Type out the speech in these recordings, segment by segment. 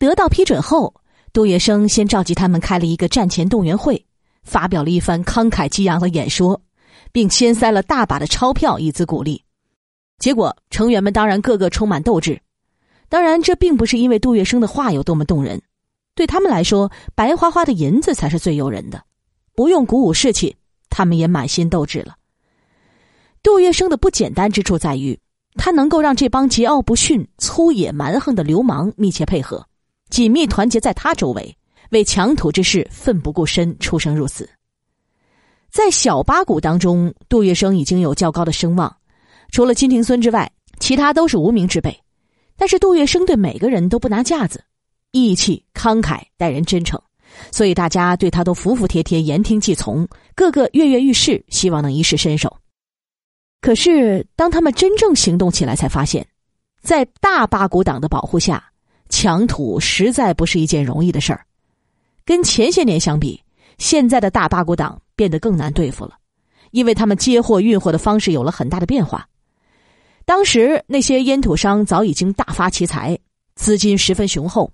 得到批准后，杜月笙先召集他们开了一个战前动员会，发表了一番慷慨激昂的演说，并先塞了大把的钞票以资鼓励。结果成员们当然个个充满斗志。当然，这并不是因为杜月笙的话有多么动人，对他们来说，白花花的银子才是最诱人的。不用鼓舞士气，他们也满心斗志了。杜月笙的不简单之处在于，他能够让这帮桀骜不驯、粗野蛮横的流氓密切配合，紧密团结在他周围，为强土之事奋不顾身、出生入死。在小八股当中，杜月笙已经有较高的声望，除了金庭孙之外，其他都是无名之辈。但是杜月笙对每个人都不拿架子，义气慷慨，待人真诚，所以大家对他都服服帖帖、言听计从，个个跃跃欲试，希望能一试身手。可是，当他们真正行动起来，才发现，在大八股党的保护下，抢土实在不是一件容易的事儿。跟前些年相比，现在的大八股党变得更难对付了，因为他们接货运货的方式有了很大的变化。当时那些烟土商早已经大发奇财，资金十分雄厚，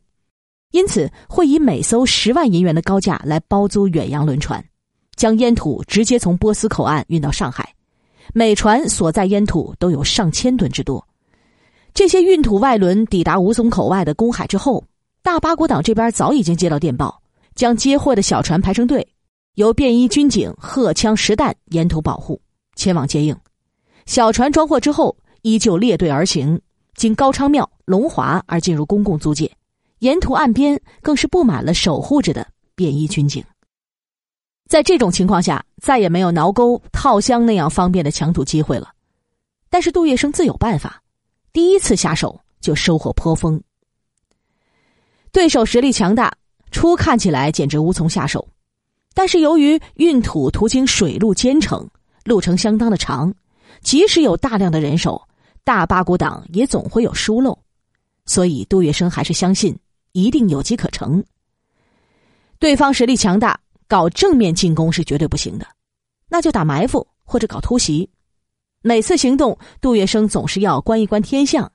因此会以每艘十万银元的高价来包租远洋轮船，将烟土直接从波斯口岸运到上海。每船所在烟土都有上千吨之多。这些运土外轮抵达吴淞口外的公海之后，大八国党这边早已经接到电报，将接货的小船排成队，由便衣军警荷枪实弹沿途保护，前往接应。小船装货之后，依旧列队而行，经高昌庙、龙华而进入公共租界。沿途岸边更是布满了守护着的便衣军警。在这种情况下，再也没有挠钩套箱那样方便的抢土机会了。但是杜月笙自有办法，第一次下手就收获颇丰。对手实力强大，初看起来简直无从下手。但是由于运土途经水路兼程，路程相当的长，即使有大量的人手，大八股党也总会有疏漏，所以杜月笙还是相信一定有机可乘。对方实力强大。搞正面进攻是绝对不行的，那就打埋伏或者搞突袭。每次行动，杜月笙总是要观一观天象。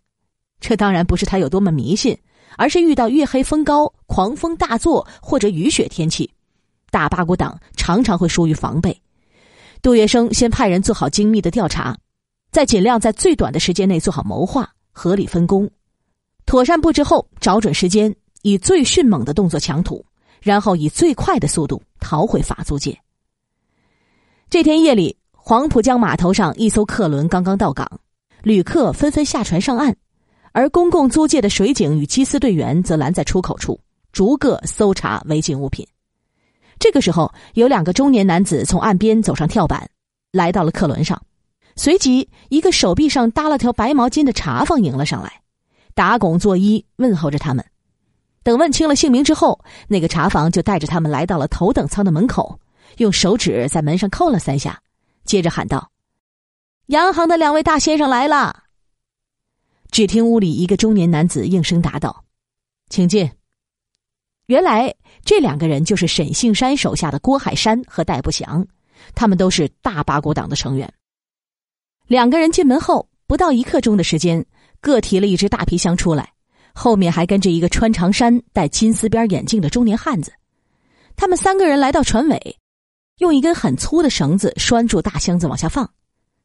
这当然不是他有多么迷信，而是遇到月黑风高、狂风大作或者雨雪天气，大八股党常常会疏于防备。杜月笙先派人做好精密的调查，再尽量在最短的时间内做好谋划，合理分工，妥善布置后，找准时间，以最迅猛的动作抢土。然后以最快的速度逃回法租界。这天夜里，黄浦江码头上一艘客轮刚刚到港，旅客纷纷下船上岸，而公共租界的水警与缉私队员则拦在出口处，逐个搜查违禁物品。这个时候，有两个中年男子从岸边走上跳板，来到了客轮上，随即一个手臂上搭了条白毛巾的茶房迎了上来，打拱作揖问候着他们。等问清了姓名之后，那个茶房就带着他们来到了头等舱的门口，用手指在门上扣了三下，接着喊道：“洋行的两位大先生来了。”只听屋里一个中年男子应声答道：“请进。”原来这两个人就是沈杏山手下的郭海山和戴不祥，他们都是大八股党的成员。两个人进门后，不到一刻钟的时间，各提了一只大皮箱出来。后面还跟着一个穿长衫、戴金丝边眼镜的中年汉子。他们三个人来到船尾，用一根很粗的绳子拴住大箱子往下放。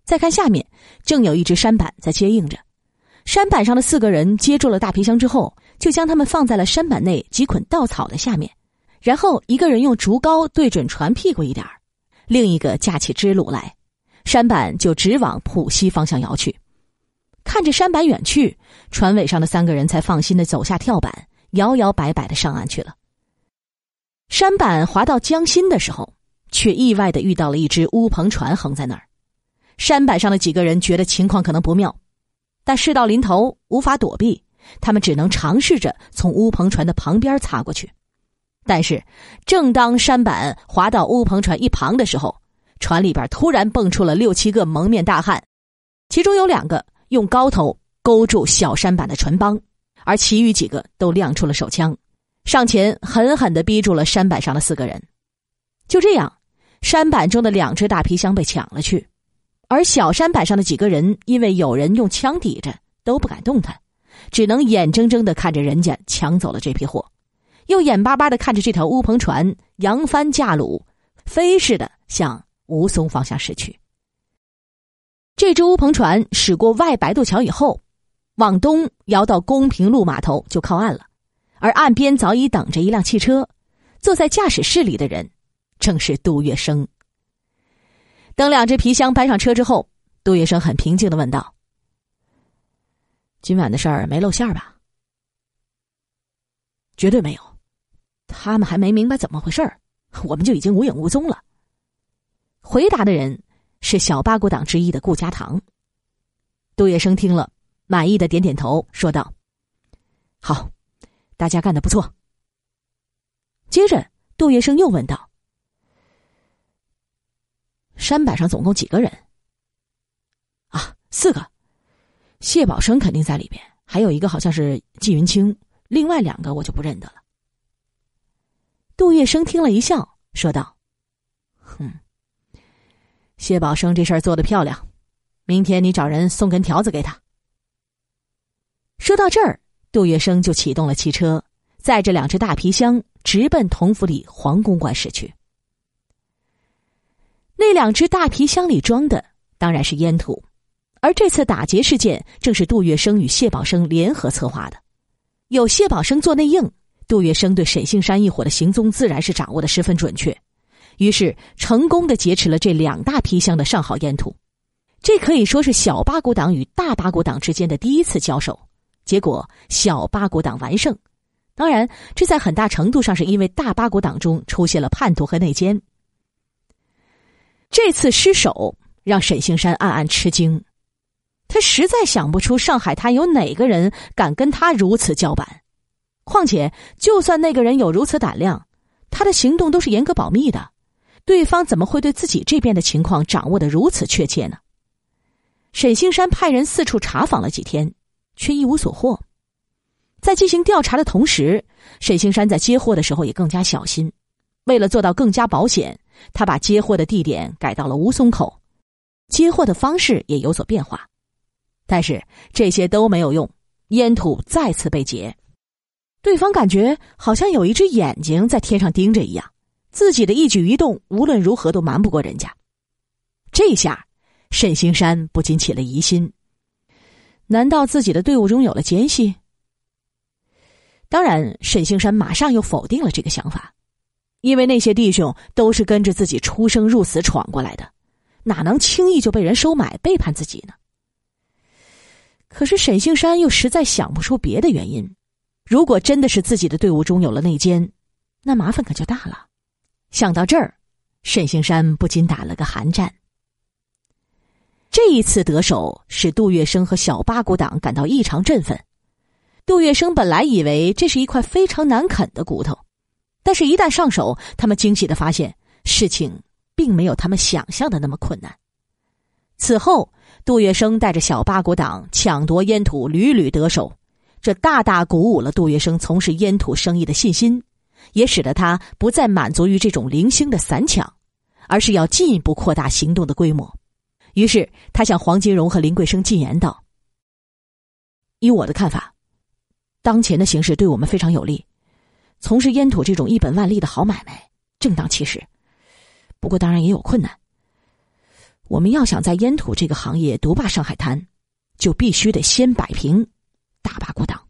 再看下面，正有一只山板在接应着。山板上的四个人接住了大皮箱之后，就将他们放在了山板内几捆稻草的下面。然后一个人用竹篙对准船屁股一点儿另一个架起支橹来，山板就直往浦西方向摇去。看着山板远去，船尾上的三个人才放心的走下跳板，摇摇摆摆的上岸去了。山板滑到江心的时候，却意外的遇到了一只乌篷船横在那儿。山板上的几个人觉得情况可能不妙，但事到临头无法躲避，他们只能尝试着从乌篷船的旁边擦过去。但是，正当山板滑到乌篷船一旁的时候，船里边突然蹦出了六七个蒙面大汉，其中有两个。用高头勾住小山板的船帮，而其余几个都亮出了手枪，上前狠狠的逼住了山板上的四个人。就这样，山板中的两只大皮箱被抢了去，而小山板上的几个人因为有人用枪抵着，都不敢动弹，只能眼睁睁的看着人家抢走了这批货，又眼巴巴的看着这条乌篷船扬帆驾橹，飞似的向吴淞方向驶去。这只乌篷船驶过外白渡桥以后，往东摇到公平路码头就靠岸了，而岸边早已等着一辆汽车，坐在驾驶室里的人正是杜月笙。等两只皮箱搬上车之后，杜月笙很平静的问道。今晚的事儿没露馅吧？绝对没有，他们还没明白怎么回事儿，我们就已经无影无踪了。回答的人是小八股党之一的顾家堂。杜月笙听了，满意的点点头，说道：“好，大家干的不错。”接着，杜月笙又问道：“山板上总共几个人？”啊，四个。谢宝生肯定在里边，还有一个好像是季云清，另外两个我就不认得了。杜月笙听了一笑，说道：“哼，谢宝生这事儿做的漂亮，明天你找人送根条子给他。”说到这儿，杜月笙就启动了汽车，载着两只大皮箱，直奔同福里黄公馆驶去。那两只大皮箱里装的当然是烟土。而这次打劫事件正是杜月笙与谢宝生联合策划的，有谢宝生做内应，杜月笙对沈杏山一伙的行踪自然是掌握的十分准确，于是成功的劫持了这两大皮箱的上好烟土，这可以说是小八股党与大八股党之间的第一次交手，结果小八股党完胜，当然这在很大程度上是因为大八股党中出现了叛徒和内奸，这次失手让沈杏山暗暗吃惊。他实在想不出上海滩有哪个人敢跟他如此叫板，况且就算那个人有如此胆量，他的行动都是严格保密的，对方怎么会对自己这边的情况掌握的如此确切呢？沈星山派人四处查访了几天，却一无所获。在进行调查的同时，沈星山在接货的时候也更加小心，为了做到更加保险，他把接货的地点改到了吴淞口，接货的方式也有所变化。但是这些都没有用，烟土再次被劫，对方感觉好像有一只眼睛在天上盯着一样，自己的一举一动无论如何都瞒不过人家。这下，沈星山不禁起了疑心：难道自己的队伍中有了奸细？当然，沈星山马上又否定了这个想法，因为那些弟兄都是跟着自己出生入死闯过来的，哪能轻易就被人收买背叛自己呢？可是沈星山又实在想不出别的原因。如果真的是自己的队伍中有了内奸，那麻烦可就大了。想到这儿，沈星山不禁打了个寒战。这一次得手，使杜月笙和小八股党感到异常振奋。杜月笙本来以为这是一块非常难啃的骨头，但是一旦上手，他们惊喜的发现事情并没有他们想象的那么困难。此后。杜月笙带着小八股党抢夺烟土，屡屡得手，这大大鼓舞了杜月笙从事烟土生意的信心，也使得他不再满足于这种零星的散抢，而是要进一步扩大行动的规模。于是，他向黄金荣和林桂生进言道：“以我的看法，当前的形势对我们非常有利，从事烟土这种一本万利的好买卖，正当其时。不过，当然也有困难。”我们要想在烟土这个行业独霸上海滩，就必须得先摆平大八股党。